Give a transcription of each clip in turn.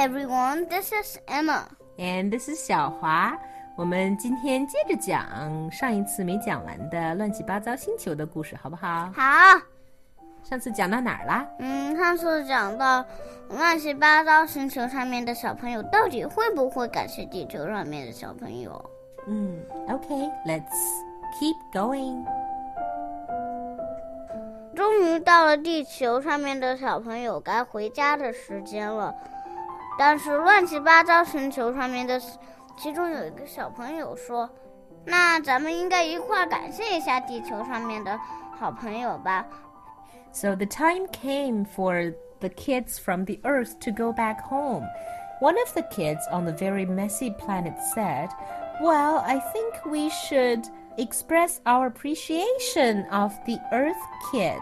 Everyone, this is Emma. And this is 小华。我们今天接着讲上一次没讲完的乱七八糟星球的故事，好不好？好。上次讲到哪儿啦？嗯，上次讲到乱七八糟星球上面的小朋友到底会不会感谢地球上面的小朋友？嗯，OK，let's keep going。终于到了地球上面的小朋友该回家的时间了，但是乱七八糟星球上面的其中有一个小朋友说：“那咱们应该一块感谢一下地球上面的好朋友吧。” So the time came for the kids from the Earth to go back home. One of the kids on the very messy planet said, Well, I think we should express our appreciation of the Earth kids.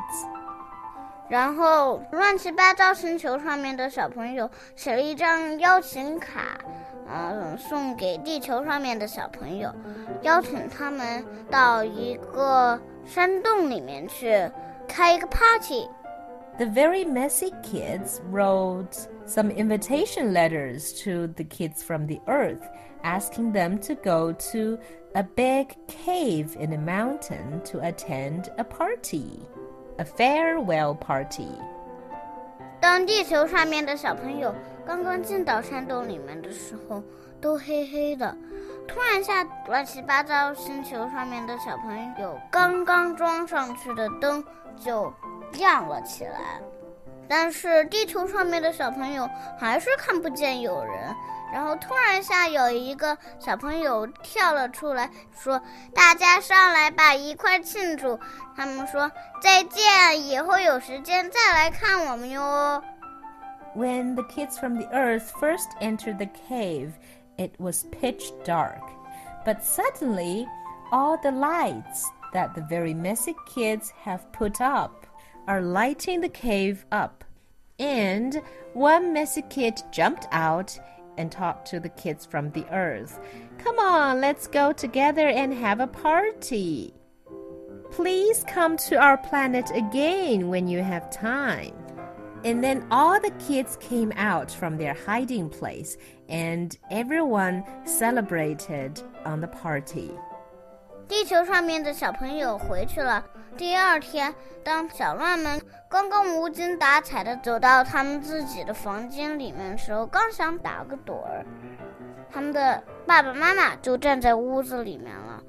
然后，乱七八糟星球上面的小朋友写了一张邀请卡，呃，送给地球上面的小朋友，邀请他们到一个山洞里面去开一个 party。The very messy kids wrote some invitation letters to the kids from the earth, asking them to go to a big cave in a mountain to attend a party, A farewell party. 当地球上面的小朋友刚刚进到山洞里面的时候，都黑黑的。突然下，乱七八糟星球上面的小朋友刚刚装上去的灯就亮了起来，但是地球上面的小朋友还是看不见有人。然后突然下，有一个小朋友跳了出来，说：“大家上来吧，一块庆祝。”他们说：“再见，以后有时间再来看我们哟。” When the kids from the earth first entered the cave, it was pitch dark. But suddenly, all the lights that the very messy kids have put up are lighting the cave up. And one messy kid jumped out and talk to the kids from the earth. Come on, let's go together and have a party. Please come to our planet again when you have time. And then all the kids came out from their hiding place and everyone celebrated on the party. 地球上面的小朋友回去了。第二天，当小乱们刚刚无精打采的走到他们自己的房间里面的时候，刚想打个盹儿，他们的爸爸妈妈就站在屋子里面了。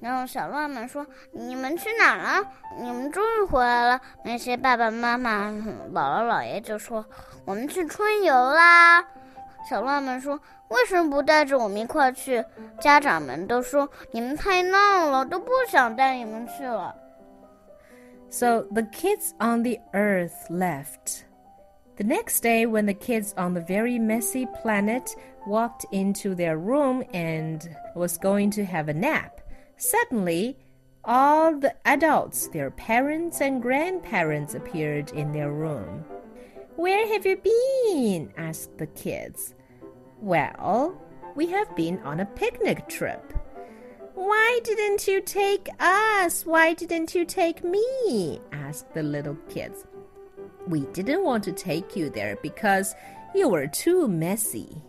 然后小乱们说：“你们去哪儿了？你们终于回来了。”那些爸爸妈妈、姥姥姥爷就说：“我们去春游啦。”小乱们说：“为什么不带着我们一块去？”家长们都说：“你们太闹了，都不想带你们去了。” So the kids on the earth left. The next day, when the kids on the very messy planet walked into their room and was going to have a nap, suddenly all the adults, their parents and grandparents, appeared in their room. Where have you been? asked the kids. Well, we have been on a picnic trip. Why didn't you take us? Why didn't you take me? asked the little kids. We didn't want to take you there because you were too messy.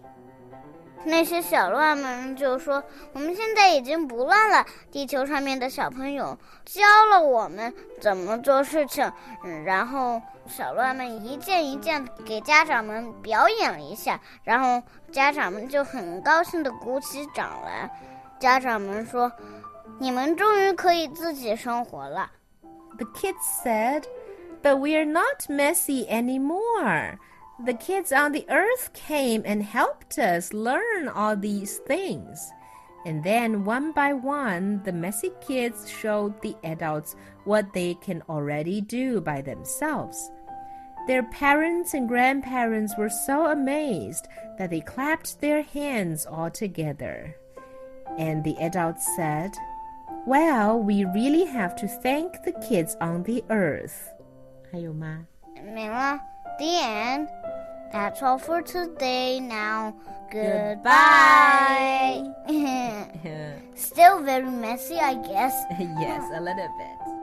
那些小乱们就说：“我们现在已经不乱了，地球上面的小朋友教了我们怎么做事情。”嗯，然后小乱们一件一件给家长们表演了一下，然后家长们就很高兴的鼓起掌来。家长们说：“你们终于可以自己生活了。” The kids said, "But we are not messy anymore." the kids on the earth came and helped us learn all these things. And then, one by one, the messy kids showed the adults what they can already do by themselves. Their parents and grandparents were so amazed that they clapped their hands all together. And the adults said, Well, we really have to thank the kids on the earth. 还有吗？没了。The end. That's all for today now. Goodbye. Still very messy, I guess. yes, a little bit.